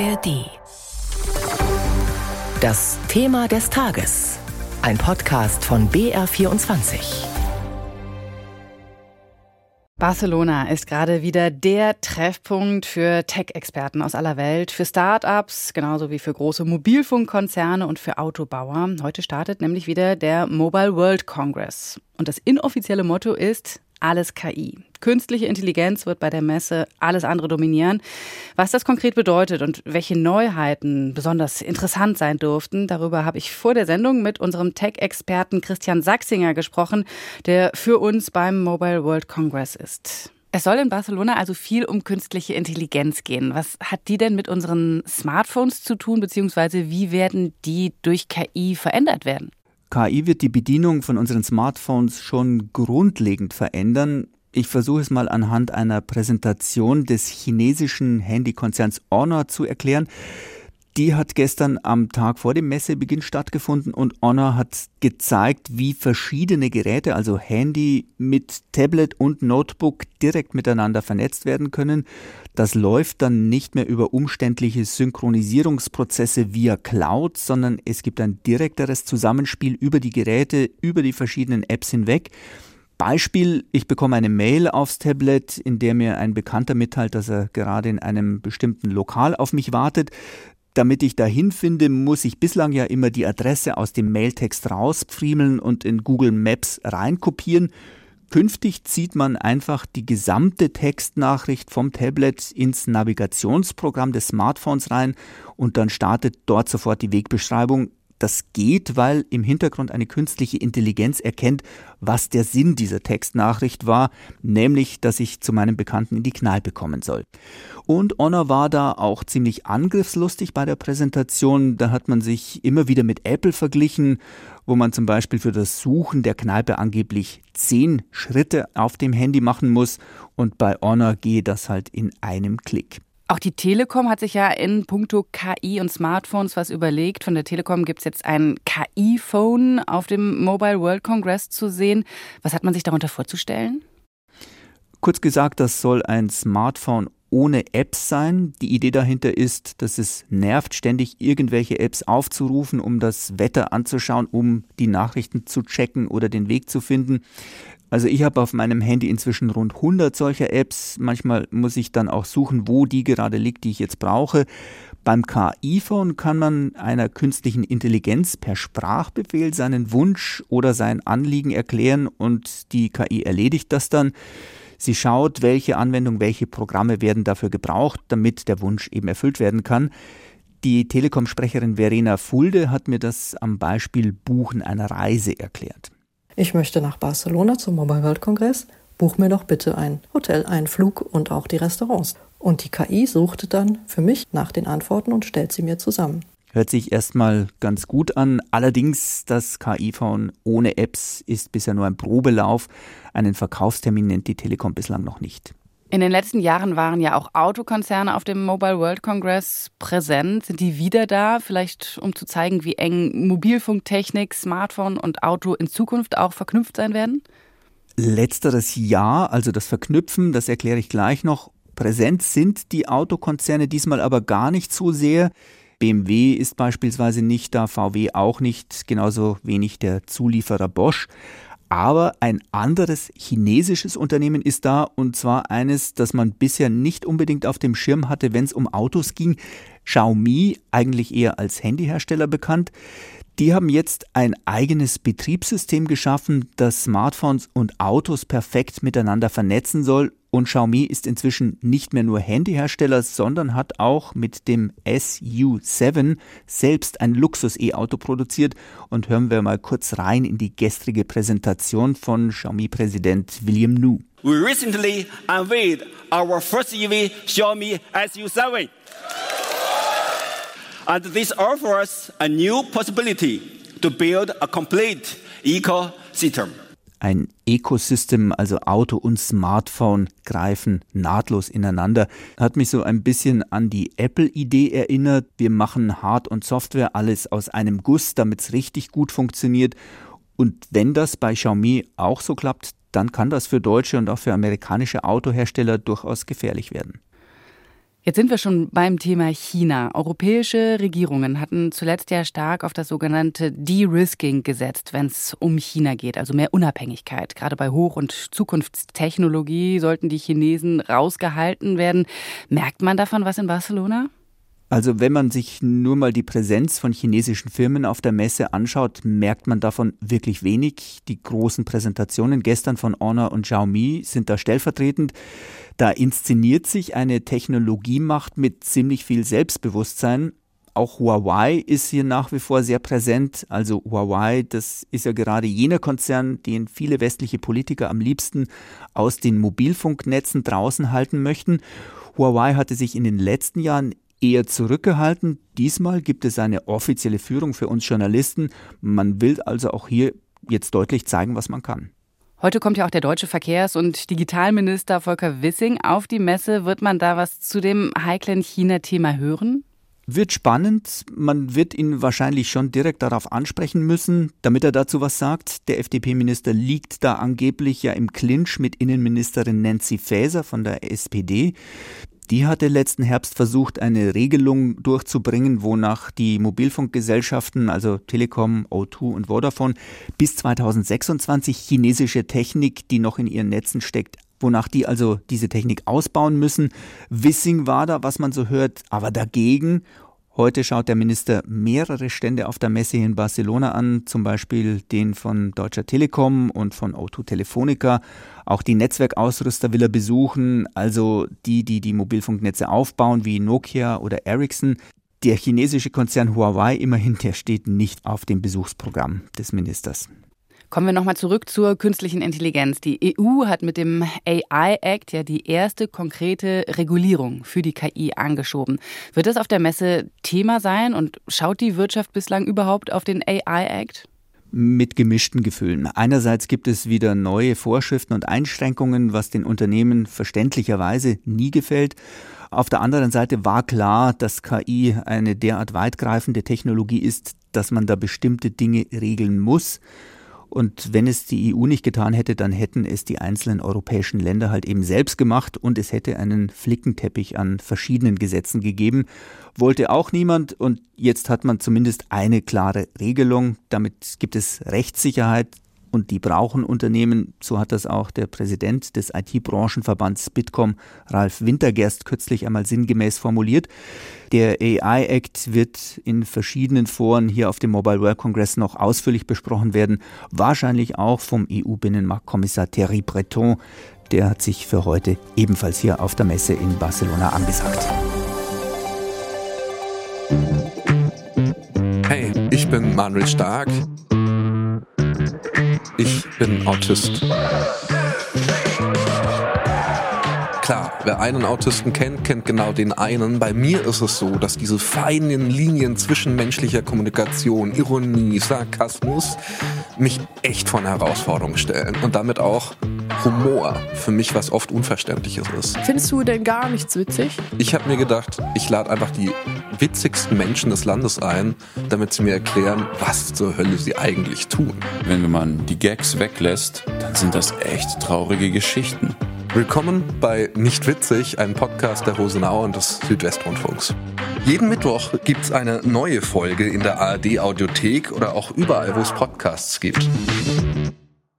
ARD. Das Thema des Tages. Ein Podcast von BR24. Barcelona ist gerade wieder der Treffpunkt für Tech-Experten aus aller Welt, für Start-ups, genauso wie für große Mobilfunkkonzerne und für Autobauer. Heute startet nämlich wieder der Mobile World Congress. Und das inoffizielle Motto ist alles KI. Künstliche Intelligenz wird bei der Messe alles andere dominieren. Was das konkret bedeutet und welche Neuheiten besonders interessant sein durften, darüber habe ich vor der Sendung mit unserem Tech-Experten Christian Sachsinger gesprochen, der für uns beim Mobile World Congress ist. Es soll in Barcelona also viel um künstliche Intelligenz gehen. Was hat die denn mit unseren Smartphones zu tun, beziehungsweise wie werden die durch KI verändert werden? KI wird die Bedienung von unseren Smartphones schon grundlegend verändern. Ich versuche es mal anhand einer Präsentation des chinesischen Handykonzerns Honor zu erklären. Die hat gestern am Tag vor dem Messebeginn stattgefunden und Honor hat gezeigt, wie verschiedene Geräte, also Handy mit Tablet und Notebook direkt miteinander vernetzt werden können. Das läuft dann nicht mehr über umständliche Synchronisierungsprozesse via Cloud, sondern es gibt ein direkteres Zusammenspiel über die Geräte, über die verschiedenen Apps hinweg. Beispiel, ich bekomme eine Mail aufs Tablet, in der mir ein Bekannter mitteilt, dass er gerade in einem bestimmten Lokal auf mich wartet. Damit ich dahin finde, muss ich bislang ja immer die Adresse aus dem Mailtext rauspfriemeln und in Google Maps reinkopieren. Künftig zieht man einfach die gesamte Textnachricht vom Tablet ins Navigationsprogramm des Smartphones rein und dann startet dort sofort die Wegbeschreibung das geht, weil im Hintergrund eine künstliche Intelligenz erkennt, was der Sinn dieser Textnachricht war, nämlich, dass ich zu meinem Bekannten in die Kneipe kommen soll. Und Honor war da auch ziemlich angriffslustig bei der Präsentation. Da hat man sich immer wieder mit Apple verglichen, wo man zum Beispiel für das Suchen der Kneipe angeblich zehn Schritte auf dem Handy machen muss und bei Honor gehe das halt in einem Klick. Auch die Telekom hat sich ja in puncto KI und Smartphones was überlegt. Von der Telekom gibt es jetzt ein KI-Phone auf dem Mobile World Congress zu sehen. Was hat man sich darunter vorzustellen? Kurz gesagt, das soll ein Smartphone ohne Apps sein. Die Idee dahinter ist, dass es nervt, ständig irgendwelche Apps aufzurufen, um das Wetter anzuschauen, um die Nachrichten zu checken oder den Weg zu finden. Also ich habe auf meinem Handy inzwischen rund 100 solcher Apps. Manchmal muss ich dann auch suchen, wo die gerade liegt, die ich jetzt brauche. Beim KI-Phone kann man einer künstlichen Intelligenz per Sprachbefehl seinen Wunsch oder sein Anliegen erklären und die KI erledigt das dann. Sie schaut, welche Anwendung, welche Programme werden dafür gebraucht, damit der Wunsch eben erfüllt werden kann. Die Telekom-Sprecherin Verena Fulde hat mir das am Beispiel Buchen einer Reise erklärt. Ich möchte nach Barcelona zum Mobile World Kongress. Buch mir doch bitte ein Hotel, einen Flug und auch die Restaurants. Und die KI suchte dann für mich nach den Antworten und stellt sie mir zusammen. Hört sich erstmal ganz gut an. Allerdings, das KI-Phone ohne Apps ist bisher nur ein Probelauf. Einen Verkaufstermin nennt die Telekom bislang noch nicht. In den letzten Jahren waren ja auch Autokonzerne auf dem Mobile World Congress präsent. Sind die wieder da? Vielleicht um zu zeigen, wie eng Mobilfunktechnik, Smartphone und Auto in Zukunft auch verknüpft sein werden? Letzteres Ja, also das Verknüpfen, das erkläre ich gleich noch. Präsent sind die Autokonzerne diesmal aber gar nicht so sehr. BMW ist beispielsweise nicht da, VW auch nicht, genauso wenig der Zulieferer Bosch. Aber ein anderes chinesisches Unternehmen ist da und zwar eines, das man bisher nicht unbedingt auf dem Schirm hatte, wenn es um Autos ging. Xiaomi, eigentlich eher als Handyhersteller bekannt. Die haben jetzt ein eigenes Betriebssystem geschaffen, das Smartphones und Autos perfekt miteinander vernetzen soll und Xiaomi ist inzwischen nicht mehr nur Handyhersteller, sondern hat auch mit dem SU7 selbst ein Luxus-E-Auto produziert. Und hören wir mal kurz rein in die gestrige Präsentation von Xiaomi-Präsident William Nu. We recently unveiled our first EV Xiaomi SU7. And this offers a new possibility to build a complete ecosystem. Ein Ecosystem, also Auto und Smartphone, greifen nahtlos ineinander. Hat mich so ein bisschen an die Apple-Idee erinnert. Wir machen Hard- und Software alles aus einem Guss, damit es richtig gut funktioniert. Und wenn das bei Xiaomi auch so klappt, dann kann das für deutsche und auch für amerikanische Autohersteller durchaus gefährlich werden. Jetzt sind wir schon beim Thema China. Europäische Regierungen hatten zuletzt ja stark auf das sogenannte De-Risking gesetzt, wenn es um China geht, also mehr Unabhängigkeit. Gerade bei Hoch- und Zukunftstechnologie sollten die Chinesen rausgehalten werden. Merkt man davon was in Barcelona? Also wenn man sich nur mal die Präsenz von chinesischen Firmen auf der Messe anschaut, merkt man davon wirklich wenig. Die großen Präsentationen gestern von Honor und Xiaomi sind da stellvertretend. Da inszeniert sich eine Technologiemacht mit ziemlich viel Selbstbewusstsein. Auch Huawei ist hier nach wie vor sehr präsent. Also Huawei, das ist ja gerade jener Konzern, den viele westliche Politiker am liebsten aus den Mobilfunknetzen draußen halten möchten. Huawei hatte sich in den letzten Jahren eher zurückgehalten. Diesmal gibt es eine offizielle Führung für uns Journalisten. Man will also auch hier jetzt deutlich zeigen, was man kann. Heute kommt ja auch der deutsche Verkehrs- und Digitalminister Volker Wissing auf die Messe. Wird man da was zu dem heiklen China-Thema hören? Wird spannend. Man wird ihn wahrscheinlich schon direkt darauf ansprechen müssen, damit er dazu was sagt. Der FDP-Minister liegt da angeblich ja im Clinch mit Innenministerin Nancy Faeser von der SPD. Die hatte letzten Herbst versucht, eine Regelung durchzubringen, wonach die Mobilfunkgesellschaften, also Telekom, O2 und Vodafone, bis 2026 chinesische Technik, die noch in ihren Netzen steckt, wonach die also diese Technik ausbauen müssen. Wissing war da, was man so hört, aber dagegen Heute schaut der Minister mehrere Stände auf der Messe in Barcelona an, zum Beispiel den von Deutscher Telekom und von O2 Telefonica. Auch die Netzwerkausrüster will er besuchen, also die, die die Mobilfunknetze aufbauen, wie Nokia oder Ericsson. Der chinesische Konzern Huawei immerhin, der steht nicht auf dem Besuchsprogramm des Ministers. Kommen wir nochmal zurück zur künstlichen Intelligenz. Die EU hat mit dem AI Act ja die erste konkrete Regulierung für die KI angeschoben. Wird das auf der Messe Thema sein und schaut die Wirtschaft bislang überhaupt auf den AI Act? mit gemischten Gefühlen. Einerseits gibt es wieder neue Vorschriften und Einschränkungen, was den Unternehmen verständlicherweise nie gefällt. Auf der anderen Seite war klar, dass KI eine derart weitgreifende Technologie ist, dass man da bestimmte Dinge regeln muss. Und wenn es die EU nicht getan hätte, dann hätten es die einzelnen europäischen Länder halt eben selbst gemacht und es hätte einen Flickenteppich an verschiedenen Gesetzen gegeben. Wollte auch niemand und jetzt hat man zumindest eine klare Regelung. Damit gibt es Rechtssicherheit und die brauchen Unternehmen. So hat das auch der Präsident des IT-Branchenverbands Bitkom, Ralf Wintergerst, kürzlich einmal sinngemäß formuliert. Der AI Act wird in verschiedenen Foren hier auf dem Mobile World Congress noch ausführlich besprochen werden. Wahrscheinlich auch vom EU-Binnenmarktkommissar Thierry Breton. Der hat sich für heute ebenfalls hier auf der Messe in Barcelona angesagt. Hey, ich bin Manuel Stark. Ich bin Autist. Klar, wer einen Autisten kennt, kennt genau den einen. Bei mir ist es so, dass diese feinen Linien zwischen menschlicher Kommunikation, Ironie, Sarkasmus mich echt vor eine Herausforderung stellen und damit auch Humor für mich was oft Unverständliches ist. Findest du denn gar nichts witzig? Ich habe mir gedacht, ich lade einfach die witzigsten Menschen des Landes ein, damit sie mir erklären, was zur Hölle sie eigentlich tun. Wenn man die Gags weglässt, dann sind das echt traurige Geschichten. Willkommen bei Nicht Witzig, einem Podcast der Rosenau und des Südwestrundfunks. Jeden Mittwoch gibt's eine neue Folge in der ARD Audiothek oder auch überall, wo es Podcasts gibt.